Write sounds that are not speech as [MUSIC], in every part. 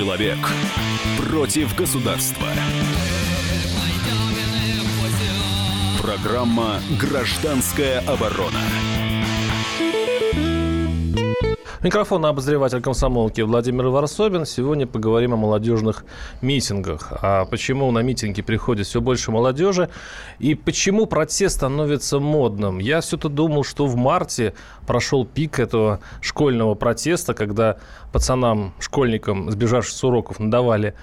Человек против государства. Программа «Гражданская оборона». Микрофон обозреватель комсомолки Владимир Варсобин. Сегодня поговорим о молодежных митингах. А почему на митинги приходит все больше молодежи и почему протест становится модным? Я все-то думал, что в марте прошел пик этого школьного протеста, когда пацанам, школьникам, сбежавшим с уроков, надавали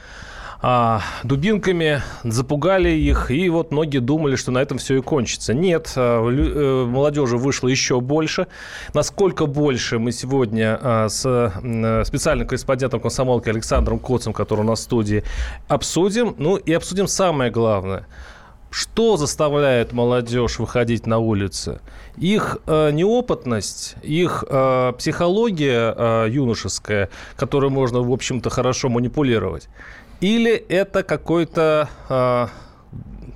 а, дубинками, запугали их, и вот многие думали, что на этом все и кончится. Нет, а, э, молодежи вышло еще больше. Насколько больше мы сегодня а, с э, специальным корреспондентом комсомолки Александром Коцем, который у нас в студии, обсудим. Ну и обсудим самое главное – что заставляет молодежь выходить на улицы? Их э, неопытность, их э, психология э, юношеская, которой можно, в общем-то, хорошо манипулировать. Или это какой-то, э,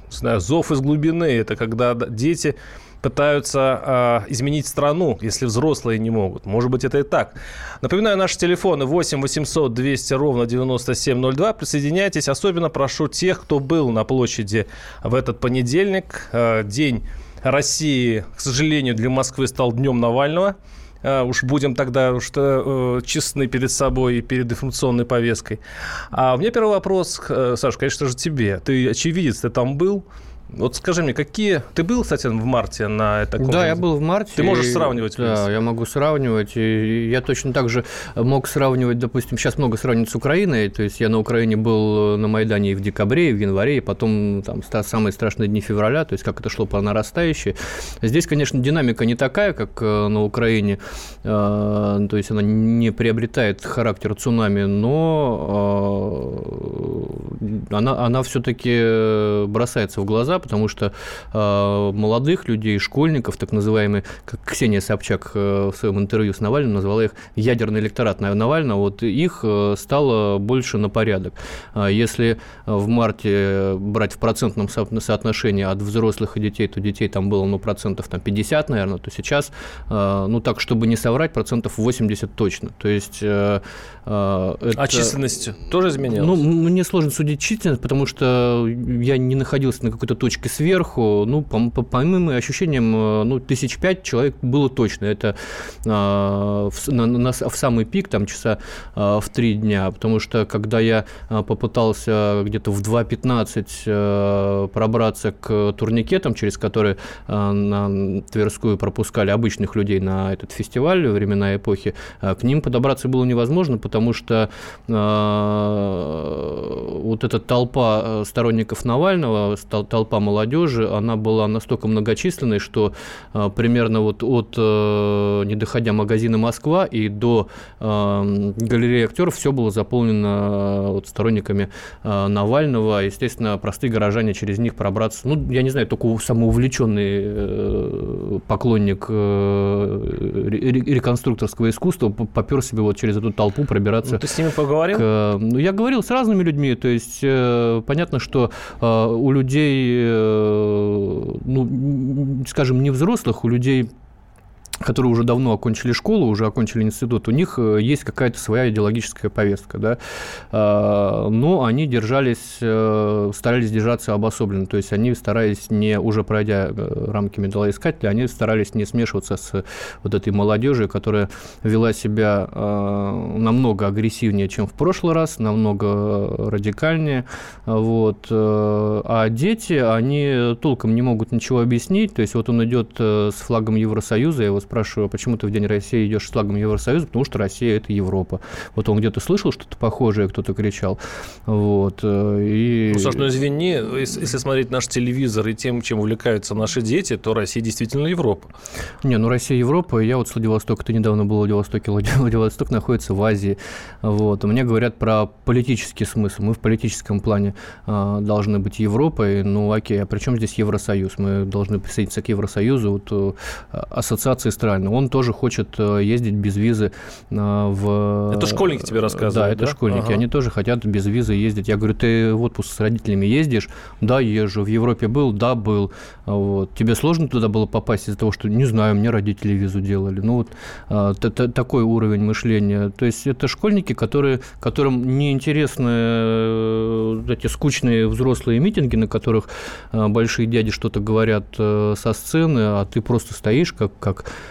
знаю, зов из глубины, это когда дети пытаются э, изменить страну, если взрослые не могут. Может быть, это и так. Напоминаю, наши телефоны 8 800 200 ровно 9702. Присоединяйтесь. Особенно прошу тех, кто был на площади в этот понедельник. Э, день России, к сожалению, для Москвы стал днем Навального. А, уж будем тогда что э, честны перед собой и перед информационной повесткой. А у меня первый вопрос, э, Саша, конечно же, тебе. Ты очевидец, ты там был. Вот скажи мне, какие... Ты был, кстати, в марте на таком... Да, я был в марте. Ты можешь сравнивать? Да, я могу сравнивать. И я точно так же мог сравнивать, допустим, сейчас много сравнивать с Украиной. То есть я на Украине был на Майдане и в декабре, и в январе, и потом там самые страшные дни февраля, то есть как это шло по нарастающей. Здесь, конечно, динамика не такая, как э, на Украине. Э, то есть она не приобретает характер цунами, но э, она, она все-таки бросается в глаза, потому что э, молодых людей, школьников, так называемые, как Ксения Собчак э, в своем интервью с Навальным назвала их ядерный электорат Навального, вот их э, стало больше на порядок. А если в марте брать в процентном соотношении от взрослых и детей, то детей там было, ну, процентов там 50, наверное, то сейчас, ну, так, чтобы не соврать, процентов 80 точно. То есть... Это... А численность тоже изменилась? Ну, мне сложно судить численность, потому что я не находился на какой-то точке точки сверху, ну, по, по, по моим ощущениям, э, ну, тысяч пять человек было точно. Это э, в, на, на, в самый пик, там, часа э, в три дня, потому что, когда я э, попытался где-то в 2.15 э, пробраться к турникетам, через которые э, на Тверскую пропускали обычных людей на этот фестиваль времена эпохи, э, к ним подобраться было невозможно, потому что э, вот эта толпа э, сторонников Навального, толпа молодежи, она была настолько многочисленной, что э, примерно вот от, э, не доходя магазина «Москва» и до э, галереи актеров все было заполнено вот, сторонниками Навального. Естественно, простые горожане через них пробраться, ну, я не знаю, только самоувлеченный поклонник реконструкторского искусства попер себе вот через эту толпу пробираться. Ну, ты с ними поговорил? К... Ну, я говорил с разными людьми, то есть понятно, что у людей ну, скажем, не взрослых, у людей которые уже давно окончили школу, уже окончили институт, у них э, есть какая-то своя идеологическая повестка, да, а, но они держались, э, старались держаться обособленно, то есть они старались не, уже пройдя э, рамки медалоискателя, они старались не смешиваться с вот этой молодежью, которая вела себя намного агрессивнее, чем в прошлый раз, намного радикальнее, вот, а дети, они толком не могут ничего объяснить, то есть вот он идет с флагом Евросоюза, его спрашиваю, почему ты в День России идешь с флагом Евросоюза, потому что Россия – это Европа. Вот он где-то слышал что-то похожее, кто-то кричал. Вот, э, и... Ну, Саш, ну извини, если смотреть наш телевизор и тем, чем увлекаются наши дети, то Россия действительно Европа. Не, ну Россия Европа, я вот с Владивостока, ты недавно был в Владивостоке, [LAUGHS] Владивосток находится в Азии. Вот, мне говорят про политический смысл. Мы в политическом плане э, должны быть Европой, ну окей, а при чем здесь Евросоюз? Мы должны присоединиться к Евросоюзу, вот, э, ассоциации магистральную. Он тоже хочет ездить без визы в... Это школьники тебе рассказывают, Да, это да? школьники. Ага. Они тоже хотят без визы ездить. Я говорю, ты в отпуск с родителями ездишь? Да, езжу. В Европе был? Да, был. Вот. Тебе сложно туда было попасть из-за того, что, не знаю, мне родители визу делали. Ну, вот такой уровень мышления. То есть это школьники, которые, которым неинтересны э, эти скучные взрослые митинги, на которых э, большие дяди что-то говорят э, со сцены, а ты просто стоишь как, как Э,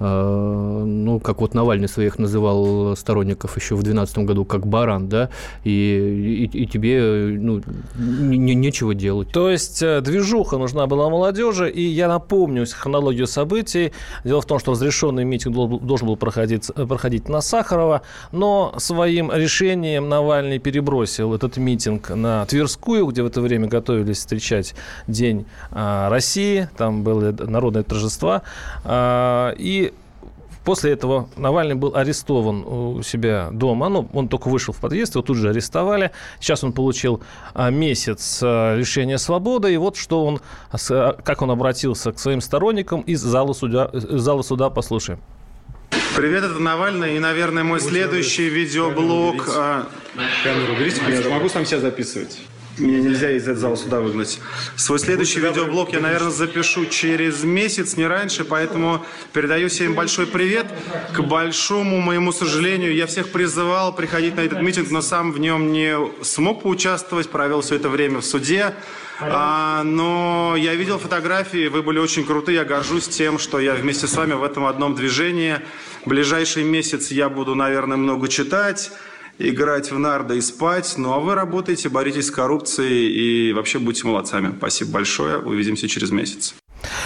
ну, как вот Навальный своих называл сторонников еще в 2012 году, как баран, да, и, и, и тебе ну, не, нечего делать. То есть э, движуха нужна была молодежи, и я напомню хронологию событий. Дело в том, что разрешенный митинг должен был проходить, э, проходить на Сахарова, но своим решением Навальный перебросил этот митинг на Тверскую, где в это время готовились встречать День России, там было народное торжество, и После этого Навальный был арестован у себя дома. Ну, он только вышел в подъезд, его тут же арестовали. Сейчас он получил а, месяц а, лишения свободы. И вот что он, а, как он обратился к своим сторонникам из зала суда, из зала суда послушаем. Привет, это Навальный. И, наверное, мой следующий видеоблог... Камеру берите, я могу сам себя записывать. Меня нельзя из этого зала сюда выгнать. Свой следующий видеоблог я, наверное, запишу через месяц, не раньше, поэтому передаю всем большой привет. К большому моему сожалению, я всех призывал приходить на этот митинг, но сам в нем не смог поучаствовать, провел все это время в суде. А, но я видел фотографии, вы были очень крутые, я горжусь тем, что я вместе с вами в этом одном движении. В ближайший месяц я буду, наверное, много читать играть в нарды и спать. Ну, а вы работаете, боритесь с коррупцией и вообще будьте молодцами. Спасибо большое. Увидимся через месяц.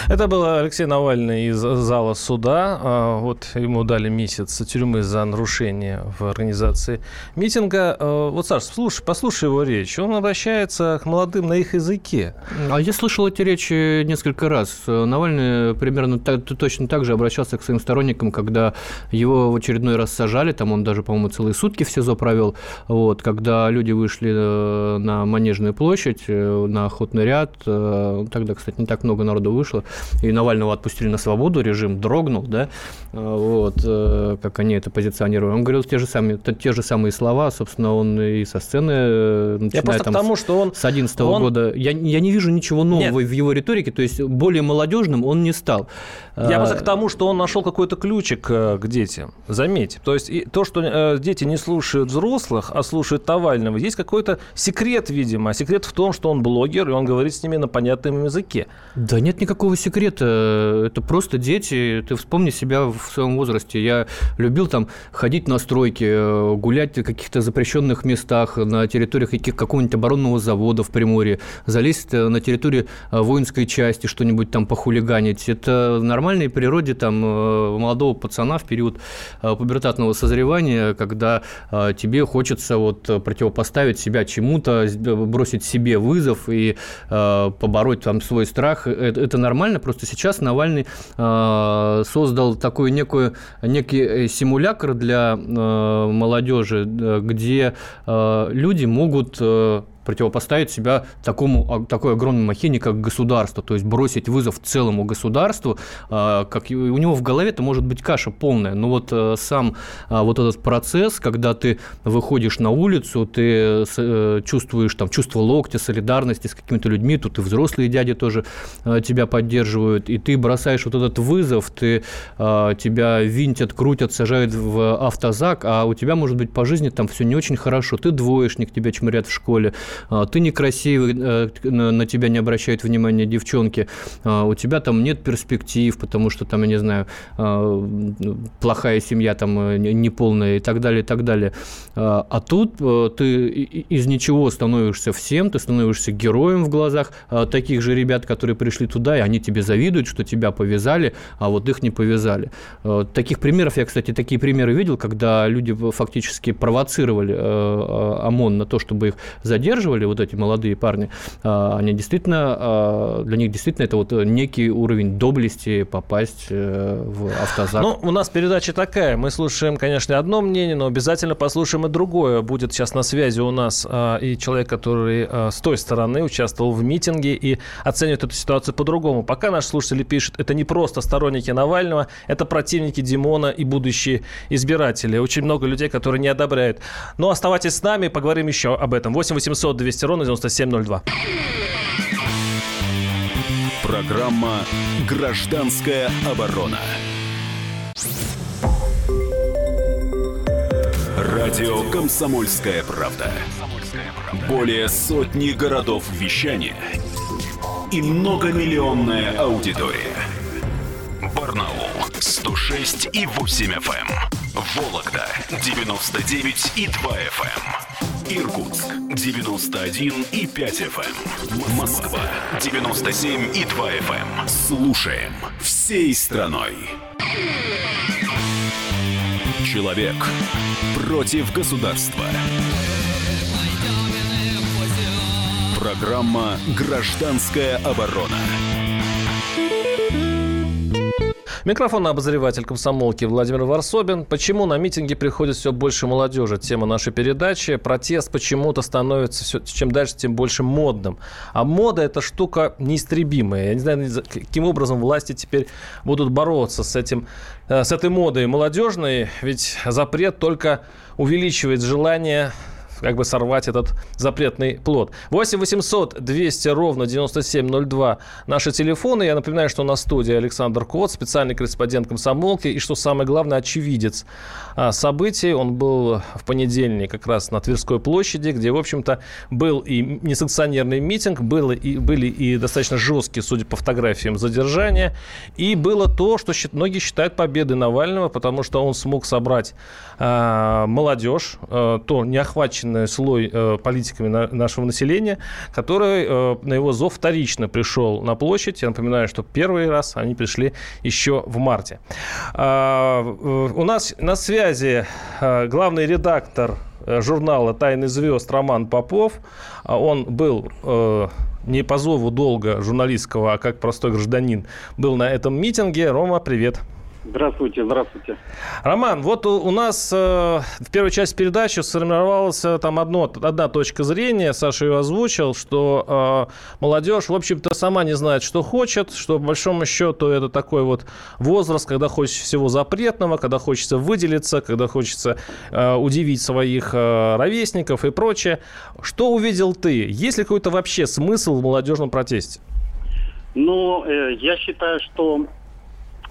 Это был Алексей Навальный из зала суда. А, вот ему дали месяц тюрьмы за нарушение в организации митинга. А, вот, Саш, слушай, послушай его речь. Он обращается к молодым на их языке. А я слышал эти речи несколько раз. Навальный примерно так, точно так же обращался к своим сторонникам, когда его в очередной раз сажали. Там он даже, по-моему, целые сутки в СИЗО провел. Вот, когда люди вышли э, на Манежную площадь, э, на охотный ряд. Э, тогда, кстати, не так много народу вышло и Навального отпустили на свободу, режим дрогнул, да, вот, э, как они это позиционируют. Он говорил те же самые, те же самые слова, собственно, он и со сцены, э, начиная я там потому, что он, с 11 он... года. Я, я не вижу ничего нового Нет. в его риторике, то есть более молодежным он не стал. Я просто к тому, что он нашел какой-то ключик э, к детям. Заметь. То есть то, что дети не слушают взрослых, а слушают Навального, есть какой-то секрет, видимо. А секрет в том, что он блогер, и он говорит с ними на понятном языке. Да нет никакого секрета. Это просто дети. Ты вспомни себя в своем возрасте. Я любил там ходить на стройки, э, гулять в каких-то запрещенных местах на территориях какого-нибудь оборонного завода в Приморье, залезть э, на территорию э, воинской части, что-нибудь там похулиганить. Это нормально нормальной природе там э, молодого пацана в период э, пубертатного созревания, когда э, тебе хочется вот противопоставить себя чему-то, бросить себе вызов и побороть там свой страх. Это нормально, просто сейчас Навальный создал такой некую, некий симулятор для молодежи, где люди могут противопоставить себя такому, такой огромной махине, как государство, то есть бросить вызов целому государству, а, как у него в голове это может быть каша полная, но вот э, сам а, вот этот процесс, когда ты выходишь на улицу, ты э, чувствуешь там чувство локтя, солидарности с какими-то людьми, тут и взрослые дяди тоже э, тебя поддерживают, и ты бросаешь вот этот вызов, ты, тебя винтят, крутят, сажают в автозак, а у тебя, может быть, по жизни там все не очень хорошо, ты двоечник, тебя чморят в школе, а, ты некрасивый, э, на тебя не обращают внимания девчонки, а, у тебя там нет перспектив, потому что там, я не знаю, а, плохая семья там э, неполная и так далее, и так далее. А тут э, ты из ничего становишься всем, ты становишься героем в глазах таких же ребят, которые пришли туда, и они тебе завидуют, что тебя повязали, а вот их не повязали. Таких примеров, я, кстати, такие примеры видел, когда люди фактически провоцировали ОМОН на то, чтобы их задерживать, поддерживали, вот эти молодые парни, а, они действительно, а, для них действительно это вот некий уровень доблести попасть э, в автозак. Ну, у нас передача такая. Мы слушаем, конечно, одно мнение, но обязательно послушаем и другое. Будет сейчас на связи у нас а, и человек, который с той стороны участвовал в митинге и оценивает эту ситуацию по-другому. Пока наши слушатели пишут, это не просто сторонники Навального, это противники Димона и будущие избиратели. Очень много людей, которые не одобряют. Но оставайтесь с нами, поговорим еще об этом. 8 800 200 ровно 9702. Программа «Гражданская оборона». Радио «Комсомольская правда». Более сотни городов вещания и многомиллионная аудитория. Барнаул 106 и 8 FM. Эм. Вологда 99 и 2 FM. Иркутск 91 и 5 FM. Эм. Москва 97 и 2 FM. Эм. Слушаем всей страной. Человек против государства. Программа «Гражданская оборона». Микрофон обозреватель комсомолки Владимир Варсобин. Почему на митинги приходит все больше молодежи? Тема нашей передачи. Протест почему-то становится все, чем дальше, тем больше модным. А мода – это штука неистребимая. Я не знаю, каким образом власти теперь будут бороться с, этим, э, с этой модой молодежной. Ведь запрет только увеличивает желание как бы сорвать этот запретный плод. 8 800 200 ровно 9702 наши телефоны. Я напоминаю, что на студии Александр Кот, специальный корреспондент комсомолки. И что самое главное, очевидец а, событий. Он был в понедельник как раз на Тверской площади, где, в общем-то, был и несанкционерный митинг, было и, были и достаточно жесткие, судя по фотографиям, задержания. И было то, что многие считают победой Навального, потому что он смог собрать э, молодежь, э, то неохваченный слой э, политиками на, нашего населения, который э, на его зов вторично пришел на площадь. Я напоминаю, что первый раз они пришли еще в марте. Э, у нас на связи э, главный редактор э, журнала «Тайны звезд» Роман Попов. А он был э, не по зову долго журналистского, а как простой гражданин, был на этом митинге. Рома, привет. Здравствуйте, здравствуйте. Роман, вот у, у нас э, в первой части передачи сформировалась э, там одно, одна точка зрения, Саша ее озвучил, что э, молодежь, в общем-то, сама не знает, что хочет, что, по большому счету, это такой вот возраст, когда хочется всего запретного, когда хочется выделиться, когда хочется э, удивить своих э, ровесников и прочее. Что увидел ты? Есть ли какой-то вообще смысл в молодежном протесте? Ну, э, я считаю, что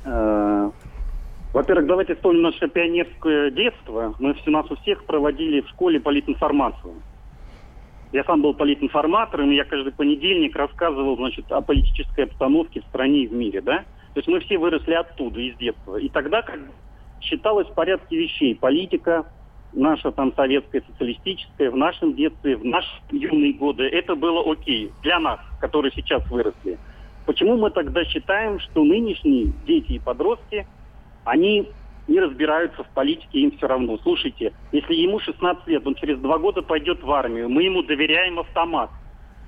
во-первых, давайте вспомним наше пионерское детство. Мы у нас у всех проводили в школе политинформацию. Я сам был политинформатором, и я каждый понедельник рассказывал, значит, о политической обстановке в стране и в мире, да? То есть мы все выросли оттуда, из детства. И тогда как считалось в порядке вещей. Политика, наша там советская, социалистическая, в нашем детстве, в наши юные годы, это было окей для нас, которые сейчас выросли. Почему мы тогда считаем, что нынешние дети и подростки – они не разбираются в политике, им все равно. Слушайте, если ему 16 лет, он через два года пойдет в армию, мы ему доверяем автомат.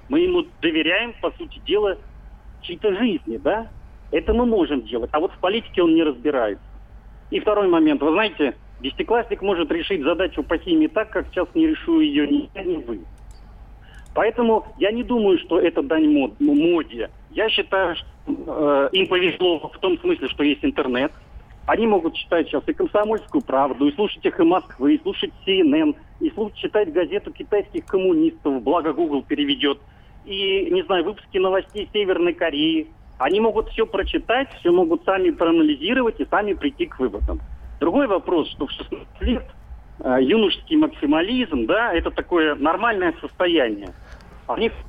Мы ему доверяем, по сути дела, чьей-то жизни, да? Это мы можем делать. А вот в политике он не разбирается. И второй момент. Вы знаете, десятиклассник может решить задачу по химии так, как сейчас не решу ее ни я, ни вы. Поэтому я не думаю, что это дань мод, моде. Я считаю, что э, им повезло в том смысле, что есть интернет – они могут читать сейчас и «Комсомольскую правду», и слушать «Эхо Москвы», и слушать CNN, и слушать, читать газету китайских коммунистов, благо Google переведет, и, не знаю, выпуски новостей Северной Кореи. Они могут все прочитать, все могут сами проанализировать и сами прийти к выводам. Другой вопрос, что в 16 лет э, юношеский максимализм, да, это такое нормальное состояние.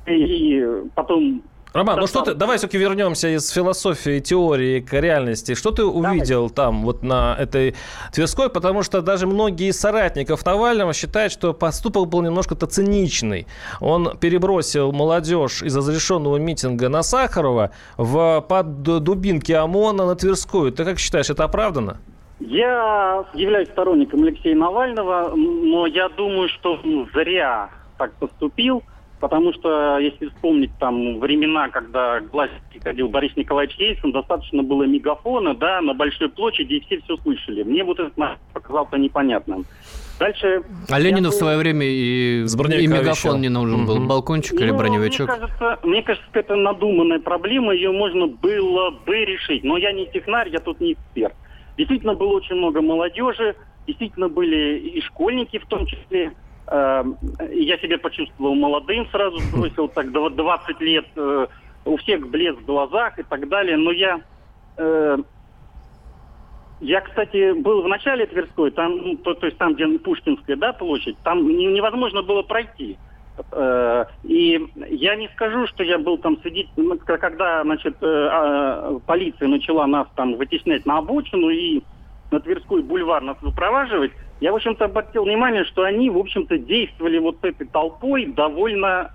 И потом Роман, ну что ты, давай все-таки вернемся из философии, теории к реальности. Что ты увидел там, вот на этой Тверской? Потому что даже многие из соратников Навального считают, что поступок был немножко-то циничный. Он перебросил молодежь из разрешенного митинга на Сахарова в, под дубинки ОМОНа на Тверскую. Ты как считаешь, это оправдано? Я являюсь сторонником Алексея Навального, но я думаю, что зря так поступил – Потому что, если вспомнить там времена, когда к власти ходил Борис Николаевич Ельцин, достаточно было мегафона, да, на большой площади, и все все слышали. Мне вот это показался непонятным. Дальше... А Ленину в свое время и, С и мегафон не нужен был. Мгм. Балкончик или Ну, броневичок? Мне кажется, мне кажется, это надуманная проблема, ее можно было бы решить. Но я не технарь, я тут не эксперт. Действительно было очень много молодежи, действительно были и школьники в том числе. Эм, Я себя почувствовал молодым, сразу сбросил так дв- 20 лет, э, у всех блеск в глазах и так далее. Но я э, я, кстати, был в начале Тверской, там, ну, то, то есть там, где Пушкинская, да, площадь, там не- невозможно было пройти. Э, И я не скажу, что я был там сидеть, ну, когда, значит, э, а, полиция начала нас там вытеснять на обочину и на Тверской бульвар нас выпроваживать, я, в общем-то, обратил внимание, что они, в общем-то, действовали вот этой толпой довольно...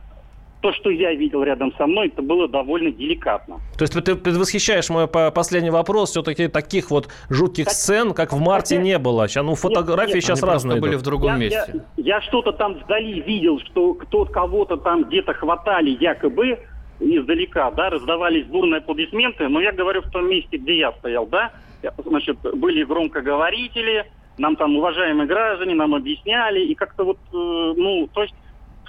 То, что я видел рядом со мной, это было довольно деликатно. То есть ты предвосхищаешь мой по- последний вопрос. Все-таки таких вот жутких Так- сцен, как в марте, Так- не было. Сейчас, ну, фотографии нет, сейчас Они разные были идут. в другом я, месте. Я, я что-то там вдали видел, что кто кого-то там где-то хватали якобы издалека, да, раздавались бурные аплодисменты, но я говорю в том месте, где я стоял, да, значит, были громкоговорители, нам там уважаемые граждане, нам объясняли, и как-то вот, э, ну, то есть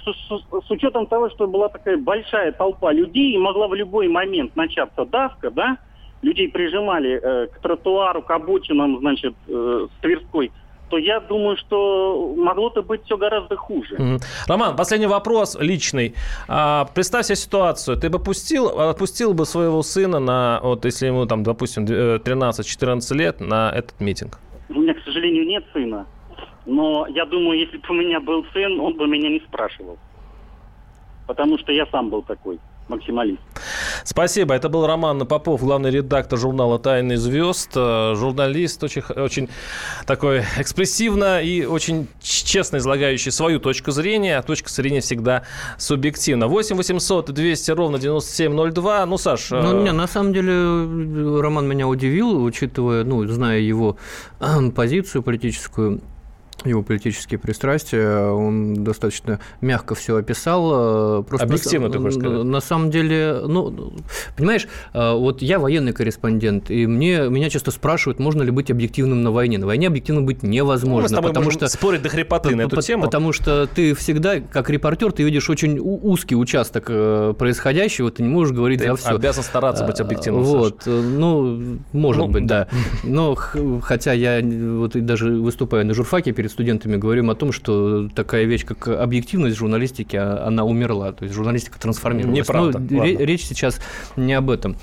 с, с- учетом того, что была такая большая толпа людей, и могла в любой момент начаться давка, да, людей прижимали э, к тротуару, к обочинам, значит, э, с Тверской, то я думаю, что могло-то быть все гораздо хуже. Мгм. Роман, последний вопрос личный. А, представь себе ситуацию. Ты бы пустил, отпустил бы своего сына на, вот если ему там, допустим, д- э, 13-14 лет, на этот митинг? У меня, к сожалению, нет сына. Но я думаю, если бы у меня был сын, он бы меня не спрашивал. Потому что я сам был такой максималист. Спасибо. Это был Роман Попов, главный редактор журнала «Тайны звезд». Э, Журналист очень, очень такой экспрессивно и очень честно излагающий свою точку зрения. Точка зрения всегда субъективна. 8 800 200 ровно 9702. Ну, Саш... э, Ну, не, на самом деле Роман меня удивил, учитывая, ну, зная его позицию политическую, его политические пристрастия, он достаточно мягко все описал. э, Просто Объективно, на, ты хочешь сказать? На самом деле, ну, понимаешь, э, вот я военный корреспондент, и мне, меня часто спрашивают, можно ли быть объективным на войне. На войне объективно быть невозможно, тобой потому что спорить до хрипоты на эту тему. Потому что ты всегда, как репортер, ты видишь очень узкий участок э, происходящего, ты не можешь говорить Ты за все. обязан стараться быть объективным, Саш. Вот, э, ну, может Ну, быть, да. Но х- хотя я вот даже выступая на журфаке перед студентами, говорим о том, что такая вещь, как объективность в журналистике, а- она умерла. То есть журналистика трансформировалась. Неправда. Но Ладно. речь сейчас не об этом.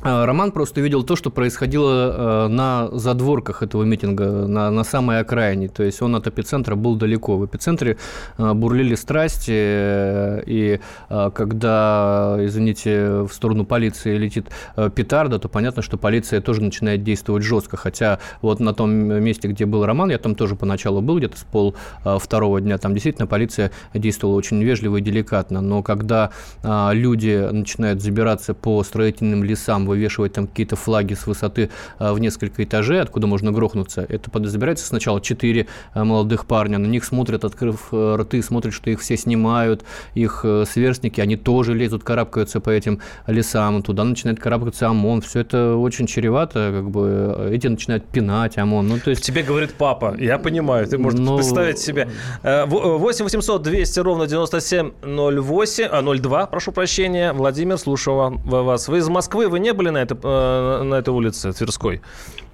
А, Роман просто видел то, что происходило э, на задворках этого митинга, на, на самой окраине. То есть он от эпицентра был далеко. В эпицентре э, бурлили страсти, э, и когда, извините, в сторону полиции летит петарда, то понятно, что полиция тоже начинает действовать жестко. Хотя вот на том месте, где был Роман, я там тоже поначалу был, где-то с пол второго дня, там действительно полиция действовала очень вежливо и деликатно. Но когда люди начинают забираться по строительным лесам, вывешивать там какие-то флаги с высоты а, в несколько этажей, откуда можно грохнуться, это под- забирается сначала четыре а, молодых парня, на них смотрят, открыв э, рты, смотрят, что их все снимают, их э, сверстники, они тоже лезут, карабкаются по этим лесам, туда начинает карабкаться ОМОН, все это очень чревато, как бы э, эти начинают пинать ОМОН, ну то есть... Тебе говорит папа. Я понимаю, ты можешь Ну, представить себе. Э, в- 8 800 200 ровно 9708, а, 02, прошу прощения. Владимир, слушаю вас. Вы из Москвы, вы не были на, это, э, на этой улице Тверской?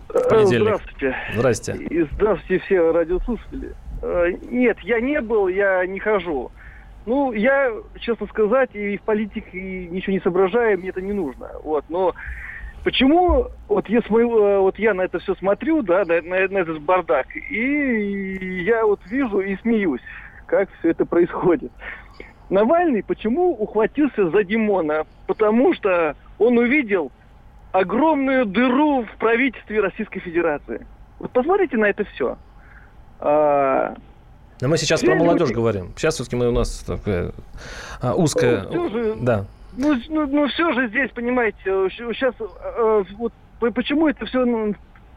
В понедельник. Здравствуйте. Здрасте. И здравствуйте все радиослушатели. Э, Нет, я не был, я не хожу. Ну, я, честно сказать, и в политике ничего не соображаю, мне это не нужно. Вот, но почему вот я, смотрю, э, вот я на это все смотрю, да, на, на- на этот бардак, и я вот вижу и смеюсь, как все это происходит. Навальный почему ухватился за Димона? Потому что он увидел огромную дыру в правительстве Российской Федерации. Вот посмотрите на это все. А, Но мы сейчас Все про молодежь люди- говорим. Сейчас все-таки мы у нас такая а, узкая... Ну, же- Да. ну, ну, все же здесь, понимаете, сейчас вот по- почему это все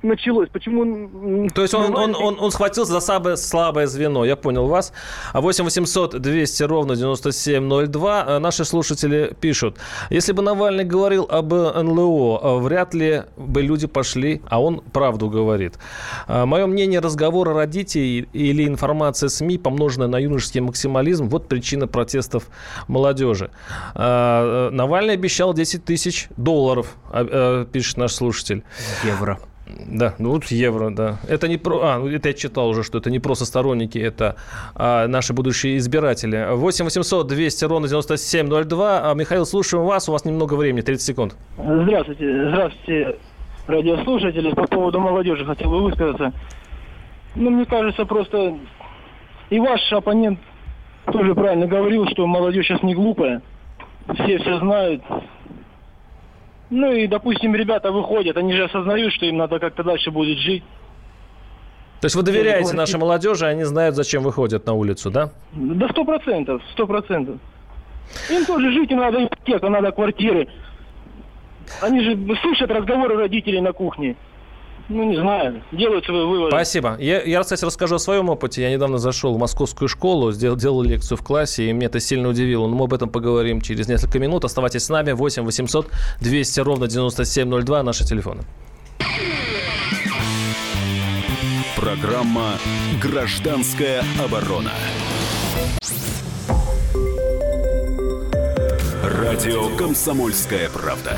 началось? Почему... То есть он, он, он, он схватился за самое слабое звено, я понял вас. 8 800 200 ровно 9702. Э, наши слушатели пишут, если бы Навальный говорил об НЛО, э, вряд ли бы люди пошли, а он правду говорит. Э, Мое мнение, разговоры родителей или информация СМИ, помноженная на юношеский максимализм, вот причина протестов молодежи. Навальный обещал 10 тысяч долларов, пишет наш слушатель. Евро. Да, ну вот евро, да. Это не про... А, ну это я читал уже, что это не просто сторонники, это а, наши будущие избиратели. 8 800 200 ровно 9702. А, Михаил, слушаем вас. У вас немного времени, 30 секунд. Здравствуйте. Здравствуйте, радиослушатели. По поводу молодежи хотел бы высказаться. Ну, мне кажется, просто и ваш оппонент тоже правильно говорил, что молодежь сейчас не глупая. Все все знают, ну и, допустим, ребята выходят, они же осознают, что им надо как-то дальше будет жить. То есть вы доверяете нашей молодежи, они знают, зачем выходят на улицу, да? Да сто процентов, сто процентов. Им тоже жить, им надо ипотека, надо квартиры. Они же слышат разговоры родителей на кухне ну, не знаю, делают свои выводы. Спасибо. Я, я, кстати, расскажу о своем опыте. Я недавно зашел в московскую школу, сделал, делал лекцию в классе, и меня это сильно удивило. Но мы об этом поговорим через несколько минут. Оставайтесь с нами. 8 800 200 ровно 9702. Наши телефоны. Программа «Гражданская оборона». Радио «Комсомольская правда».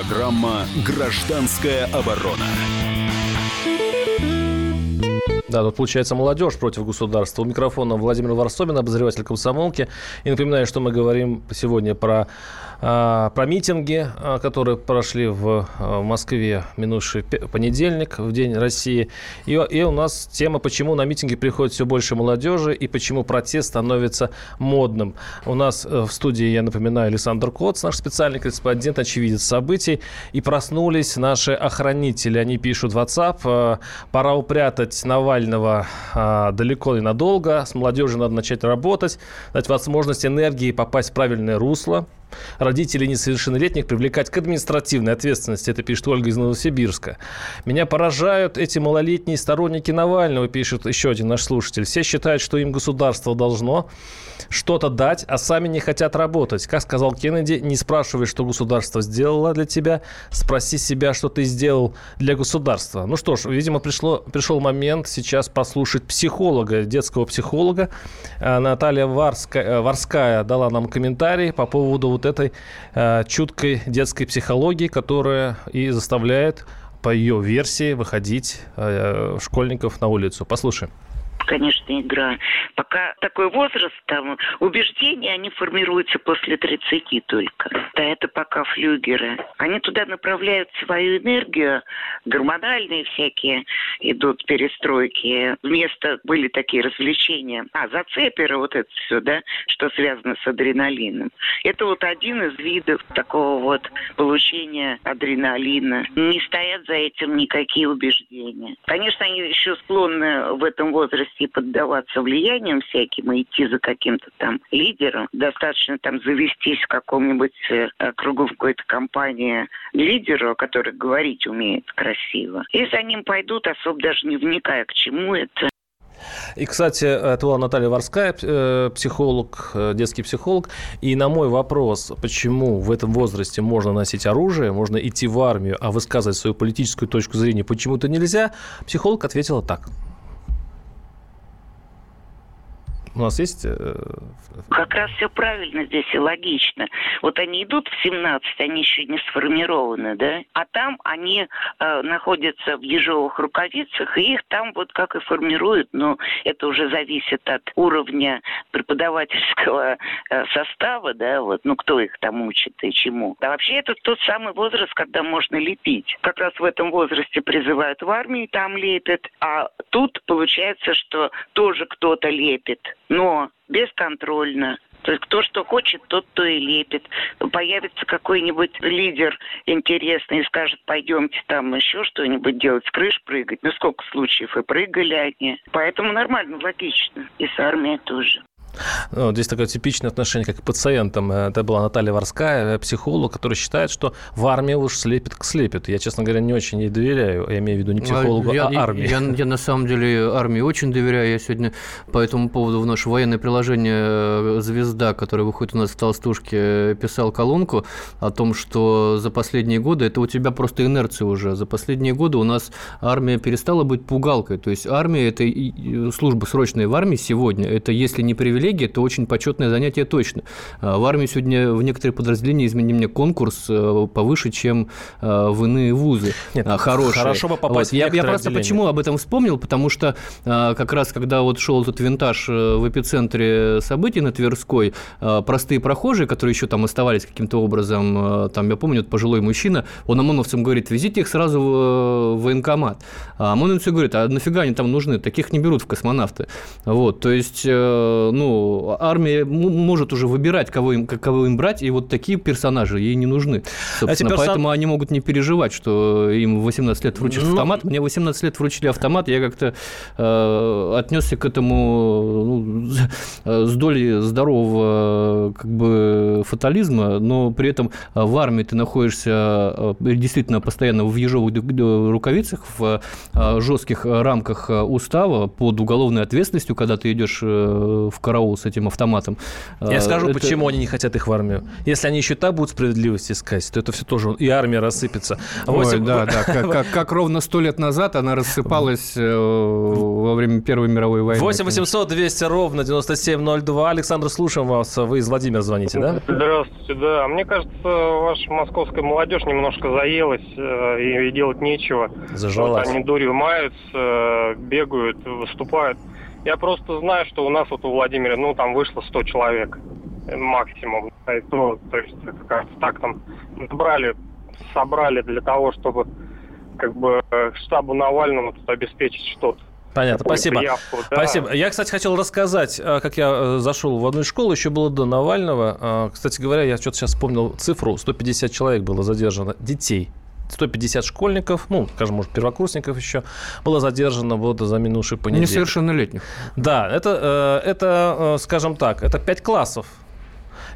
Программа «Гражданская оборона». Да, тут получается молодежь против государства. У микрофона Владимир Варсобин, обозреватель комсомолки. И напоминаю, что мы говорим сегодня про про митинги, а, которые прошли в а, Москве минувший понедельник, в День России. И, и у нас тема, почему на митинги приходит все больше молодежи и почему протест становится модным. У нас э, в студии, я напоминаю, Александр Коц, наш специальный корреспондент, очевидец событий. И проснулись наши охранители. Они пишут в WhatsApp, пора упрятать Навального далеко и надолго. С молодежью надо начать работать, дать возможность энергии попасть в правильное русло родителей несовершеннолетних привлекать к административной ответственности. Это пишет Ольга из Новосибирска. Меня поражают эти малолетние сторонники Навального, пишет еще один наш слушатель. Все считают, что им государство должно что-то дать, а сами не хотят работать. Как сказал Кеннеди, не спрашивай, что государство сделало для тебя, спроси себя, что ты сделал для государства. Ну что ж, видимо, пришло, пришел момент сейчас послушать психолога, детского психолога. Э, Наталья Варская, э, Варская дала нам комментарий по поводу вот этой э, чуткой детской психологии, которая и заставляет, по ее версии, выходить школьников на улицу. Послушаем конечно, игра. Пока такой возраст, там, убеждения, они формируются после 30 только. Да, это пока флюгеры. Они туда направляют свою энергию, гормональные всякие идут перестройки. Вместо были такие развлечения. А, зацеперы, вот это все, да, что связано с адреналином. Это вот один из видов такого вот получения адреналина. Не стоят за этим никакие убеждения. Конечно, они еще склонны в этом возрасте и поддаваться влияниям всяким и идти за каким-то там лидером. Достаточно там завестись в каком-нибудь э, кругу в какой-то компании лидеру, который говорить умеет красиво. И за ним пойдут, особо даже не вникая, к чему это. И, кстати, это была Наталья Варская, э, психолог, э, детский психолог. И на мой вопрос, почему в этом возрасте можно носить оружие, можно идти в армию, а высказывать свою политическую точку зрения почему-то нельзя, психолог ответила так. У нас есть... Э, как раз все правильно здесь и логично. Вот они идут в 17, они еще не сформированы, да? А там они э, находятся в ежовых рукавицах, и их там вот как и формируют, но это уже зависит от уровня преподавательского э, состава, да, вот, ну кто их там учит и чему. А вообще это тот самый возраст, когда можно лепить. Как раз в этом возрасте призывают в армии, там лепят, а тут получается, что тоже кто-то лепит, но бесконтрольно. То есть кто что хочет, тот то и лепит. Появится какой-нибудь лидер интересный и скажет, пойдемте там еще что-нибудь делать, с крыш прыгать. Ну сколько случаев и прыгали они. Поэтому нормально, логично. И с армией тоже. Ну, здесь такое типичное отношение, как к пациентам. Это была Наталья Ворская, психолог, который считает, что в армии уж слепит к слепит. Я, честно говоря, не очень ей доверяю. Я имею в виду не психологу, я, а армии. Я, я, я на самом деле армии очень доверяю. Я сегодня по этому поводу в наше военное приложение э, «Звезда», которое выходит у нас в толстушке, писал колонку о том, что за последние годы, это у тебя просто инерция уже, за последние годы у нас армия перестала быть пугалкой. То есть армия, это служба срочная в армии сегодня, это если не привилегия, привилегия, это очень почетное занятие точно. А, в армии сегодня в некоторые подразделения, измени мне, конкурс э, повыше, чем э, в иные вузы. Нет, хорошие. Хорошо бы попасть вот. я, я просто почему об этом вспомнил, потому что как раз когда вот шел этот винтаж э, в эпицентре событий на Тверской, простые прохожие, которые еще там оставались каким-то образом, там, я помню, пожилой мужчина, он ОМОНовцам говорит, везите их сразу в военкомат. А ОМОНовцы говорят, а нафига они там нужны? Таких не берут в космонавты. Вот, то есть, ну, армия может уже выбирать, кого им, кого им брать, и вот такие персонажи ей не нужны. Собственно, персон... поэтому они могут не переживать, что им 18 лет вручат ну... автомат. Мне 18 лет вручили автомат, я как-то э, отнесся к этому ну, с долей здорового как бы фатализма, но при этом в армии ты находишься э, действительно постоянно в ежовых рукавицах, в э, жестких рамках устава под уголовной ответственностью, когда ты идешь в караул караул с этим автоматом. Я а, скажу, это... почему они не хотят их в армию. Если они еще так будут справедливости искать, то это все тоже... И армия рассыпется. 8... Ой, да, да. Как, как, как ровно сто лет назад она рассыпалась э, во время Первой мировой войны. 8 800 200 ровно 9702. Александр, слушаем вас. Вы из Владимира звоните, да? Здравствуйте, да. Мне кажется, ваша московская молодежь немножко заелась, э, и делать нечего. Зажалась. Вот они дурью маются, э, бегают, выступают. Я просто знаю, что у нас вот у Владимира, ну, там вышло 100 человек максимум. То, то есть, это как так там набрали, собрали для того, чтобы как бы штабу Навальному тут обеспечить что-то. Понятно, спасибо. Явку, да. Спасибо. Я, кстати, хотел рассказать, э, как я э, зашел в одну из школ, еще было до Навального. Э, кстати говоря, я что-то сейчас вспомнил цифру, 150 человек было задержано, детей 150 школьников, ну, скажем, может, первокурсников еще, было задержано вот за минувший понедельник. Несовершеннолетних. Да, это, э, это, э, скажем так, это 5 классов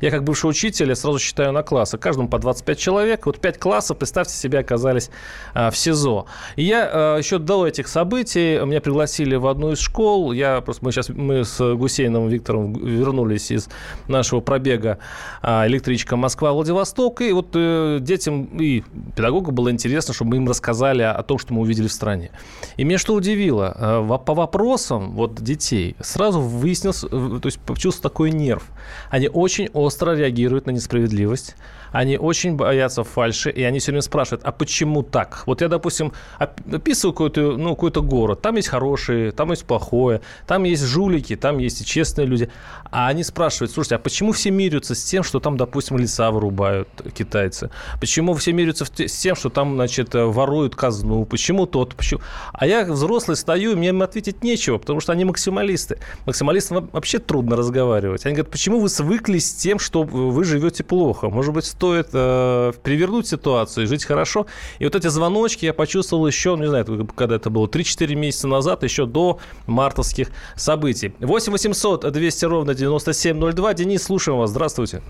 я как бывший учитель, я сразу считаю на классы. Каждому по 25 человек. Вот 5 классов, представьте себе, оказались а, в СИЗО. И я а, еще до этих событий, меня пригласили в одну из школ. Я просто, мы сейчас, мы с Гусейновым Виктором вернулись из нашего пробега а, электричка Москва-Владивосток. И вот э, детям и педагогам было интересно, чтобы мы им рассказали о том, что мы увидели в стране. И меня что удивило, э, по вопросам вот детей сразу выяснилось, то есть почувствовал такой нерв. Они очень остро реагируют на несправедливость они очень боятся фальши, и они все время спрашивают, а почему так? Вот я, допустим, описываю какой-то ну, какой город, там есть хорошие, там есть плохое, там есть жулики, там есть и честные люди. А они спрашивают, слушайте, а почему все мирятся с тем, что там, допустим, леса вырубают китайцы? Почему все мирятся с тем, что там, значит, воруют казну? Почему тот? Почему? А я взрослый стою, и мне им ответить нечего, потому что они максималисты. Максималистам вообще трудно разговаривать. Они говорят, почему вы свыклись с тем, что вы живете плохо? Может быть, стоит э, перевернуть ситуацию и жить хорошо. И вот эти звоночки я почувствовал еще, не знаю, когда это было, 3-4 месяца назад, еще до мартовских событий. 8 800 200 ровно 9702. Денис, слушаем вас. Здравствуйте.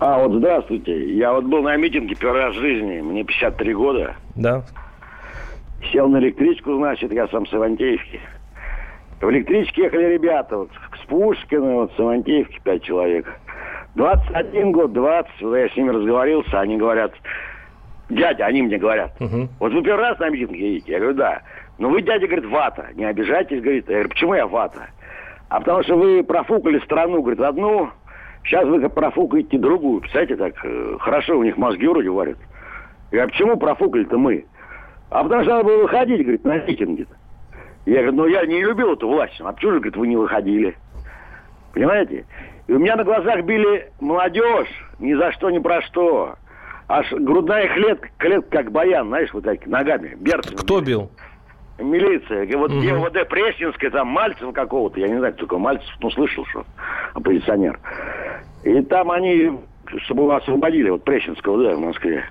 А, вот здравствуйте. Я вот был на митинге первый раз в жизни. Мне 53 года. Да. Сел на электричку, значит, я сам с Ивантеевки. В электричке ехали ребята, вот, с Пушкина, вот, с Ивантеевки, пять человек. 21 год, 20, я с ними разговорился, они говорят, дядя, они мне говорят, угу. вот вы первый раз на митинг едете? Я говорю, да. Ну вы, дядя, говорит, вата, не обижайтесь, говорит. Я говорю, почему я вата? А потому что вы профукали страну, говорит, одну, сейчас вы профукаете другую. Представляете, так э, хорошо у них мозги вроде варят. Я почему профукали-то мы? А потому что надо было выходить, говорит, на митинги. Я говорю, ну я не любил эту власть. А почему же, говорит, вы не выходили? Понимаете? И у меня на глазах били молодежь, ни за что, ни про что. Аж грудная клетка, клетка как баян, знаешь, вот так, ногами. Берцем. Кто бил? Милиция. Вот Мгм. ГИБДД Пресненская, там Мальцева какого-то, я не знаю, кто такой Мальцев, ну, слышал, что оппозиционер. И там они, чтобы освободили, вот Пресненского, да, в Москве,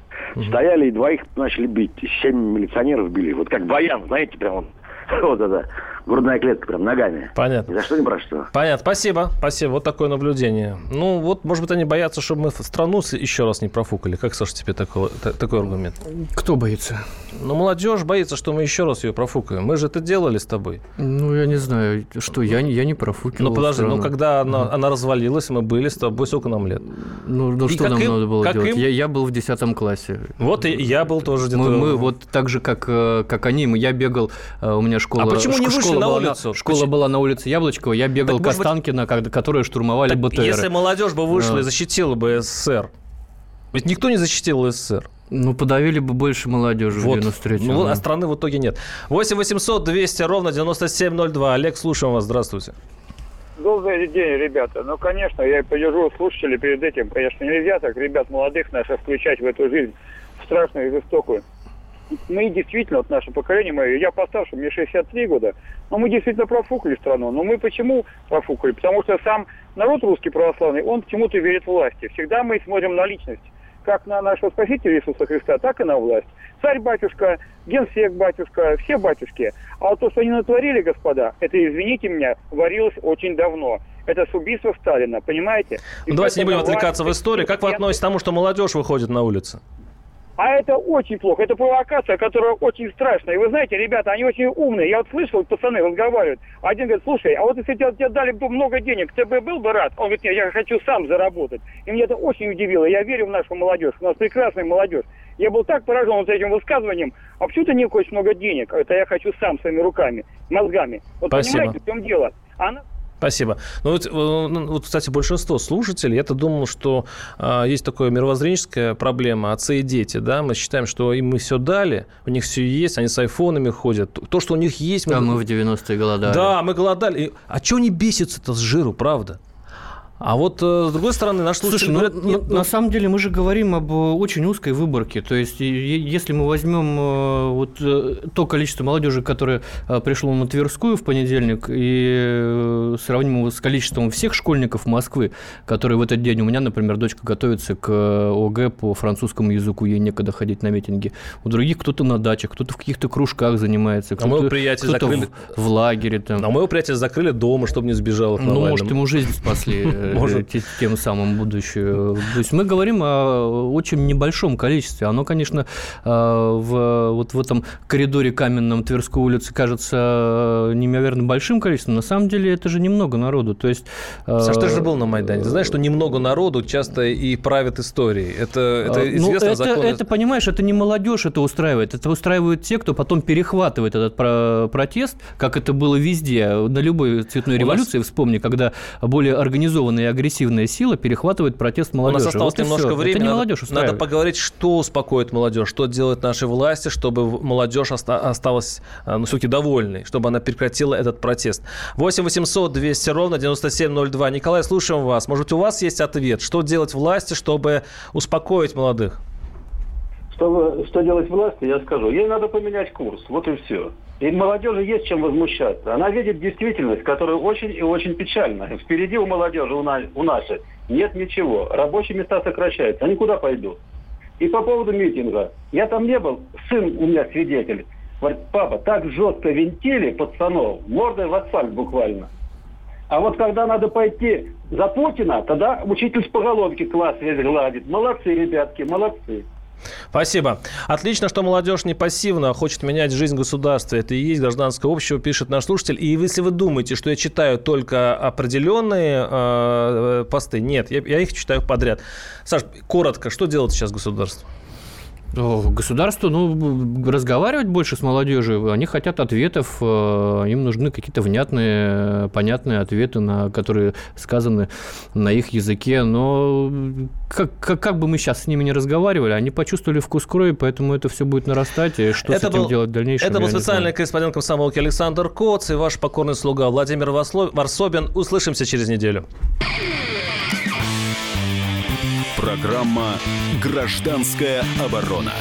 стояли и двоих начали бить. Семь милиционеров били. Вот как баян, знаете, прям вот, [LAUGHS] вот это, грудная клетка прям ногами. Понятно. Ни за что, ни про что. Понятно, спасибо, спасибо. Вот такое наблюдение. Ну, вот, может быть, они боятся, чтобы мы страну еще раз не профукали. Как, Саша, тебе такой, та- такой аргумент? Кто боится? Ну, молодежь боится, что мы еще раз ее профукаем. Мы же это делали с тобой. Ну, я не знаю, что, я, не- я не профукивал Ну, подожди, страну. ну, когда она, она развалилась, мы были с тобой, сколько нам лет? Ну, ну что нам им- надо было делать? им? Я, я был в 10 классе. Вот и я был тоже где-то... Мы, мы вот так же, как, э, как они, мы- я бегал, э, у меня школа... А почему не вышли школа на была улицу? школа Почему? была на улице Яблочкова, я бегал Так, к быть- Останкино, когда- которые штурмовали Так БТР. если молодежь бы вышла Да. и защитила бы СССР, ведь никто не защитил СССР. Ну, подавили бы больше молодежи в Вот. 93-м. Ну, да. а страны в итоге нет. 8 800 200 ровно 9702. Олег, слушаем вас. Здравствуйте. Добрый день, ребята. Ну, конечно, я поддержу слушателей перед этим. Конечно, нельзя так ребят молодых наших включать в эту жизнь страшную и жестокую. Мы действительно, вот наше поколение мое, я постарше, мне 63 года, но мы действительно профукали страну. Но мы почему профукали? Потому что сам народ русский православный, он почему-то верит в власти. Всегда мы смотрим на личность. Как на нашего Спасителя Иисуса Христа, так и на власть. Царь-батюшка, генсек-батюшка, все батюшки. А вот то, что они натворили, господа, это, извините меня, варилось очень давно. Это с убийства Сталина, понимаете? И Ну, давайте не будем отвлекаться в власть- историю. Как вы относитесь к тому, что молодежь выходит на улицы? А это очень плохо. Это провокация, которая очень страшная. И вы знаете, ребята, они очень умные. Я вот слышал, пацаны разговаривают. Один говорит, слушай, а вот если тебе, тебе дали бы много денег, ты бы был бы рад? Он говорит, нет, я хочу сам заработать. И мне это очень удивило. Я верю в нашу молодежь. У нас прекрасная молодежь. Я был так поражен вот этим высказыванием. А почему ты не хочешь много денег? Это я хочу сам своими руками, мозгами. Вот Спасибо. понимаете, в чем дело? Она Спасибо. Ну вот, э, ну, вот, кстати, большинство слушателей, я-то думал, что а, есть такая мировоззренческая проблема отцы и дети, да, мы считаем, что им мы все дали, у них все есть, они с айфонами ходят, то, что у них есть... Да, мы в 90-е голодали. Да, мы голодали. А что они бесятся-то с жиру, правда? А вот э, с другой стороны, наш слушатель Слушай, ну, говорят, ну, нет, ну, на самом деле мы же говорим об э, очень узкой выборке. То есть, если мы возьмем э, вот то количество молодежи, которое пришло на Тверскую в понедельник, и сравним его с количеством всех школьников Москвы, которые в этот день, у меня, например, дочка готовится к ОГЭ по французскому языку, ей некогда ходить на митинги. У других кто-то на дачах, кто-то в каких-то кружках занимается, А моего кто-то, приятеля кто-то закрыли- в, в лагере. Там. а моего приятеля закрыли дома, чтобы не сбежал. к Ну, может, ему жизнь спасли [LAUGHS] Может. те- тем самым будущее. То есть мы говорим о очень небольшом количестве. Оно, конечно, э, в, вот в этом коридоре каменном Тверской улицы кажется э, неимоверно большим количеством. На самом деле это же немного народу. То есть, э, Саш, ты же был на Майдане. Ты знаешь, что немного народу часто и правит историей. Это, это ну, известно это, закон. это, понимаешь, это не молодежь это устраивает. Это устраивают те, кто потом перехватывает этот про- протест, как это было везде, на любой цветной У нас- революции. Вспомни, когда более организованная и агрессивная сила перехватывает протест У молодежи. нас осталось Вот немножко времени. Это не надо, молодежь надо устраивает. поговорить, что успокоит молодежь, что делают наши власти, чтобы молодежь оста- осталась а, ну, все-таки довольной, чтобы она прекратила этот протест. 8 800 200 ровно 9702. Николай, слушаем вас. Может, у вас есть ответ? Что делать власти, чтобы успокоить молодых? Что, что делать власти, я скажу. Ей надо поменять курс, вот и все. И молодежи есть чем возмущаться. Она видит действительность, которая очень и очень печальна. [LAUGHS] Впереди у молодежи, у, на, у нашей, нет ничего. Рабочие места сокращаются. Они куда пойдут? И по поводу митинга. Я там не был, сын у меня свидетель. Говорит, папа, так жестко винтили пацанов, мордой в асфальт буквально. А вот когда надо пойти за Путина, тогда учитель с поголовки класс весь гладит. Молодцы, ребятки, молодцы. Спасибо. Отлично, что молодежь не пассивна, а хочет менять жизнь государства. Это и есть гражданское общество, пишет наш слушатель. И если вы думаете, что я читаю только определенные э, посты, нет, я, я их читаю подряд. Саш, коротко, что делать сейчас государство? Государство, ну, разговаривать больше с молодежью, они хотят ответов, э, им нужны какие-то внятные, понятные ответы, на которые сказаны на их языке, но как, как, как бы мы сейчас с ними не разговаривали, они почувствовали вкус крови, поэтому это все будет нарастать, и что это с этим был, делать в дальнейшем, Это был специальный корреспондент комсомолки Александр Коц и ваш покорный слуга Владимир Варсобин. Услышимся через неделю. Программа «Гражданская оборона».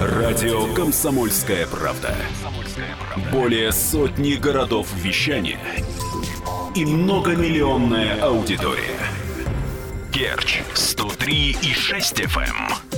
Радио «Комсомольская правда». Более сотни городов вещания и многомиллионная аудитория. Керчь 103 и 6 FM.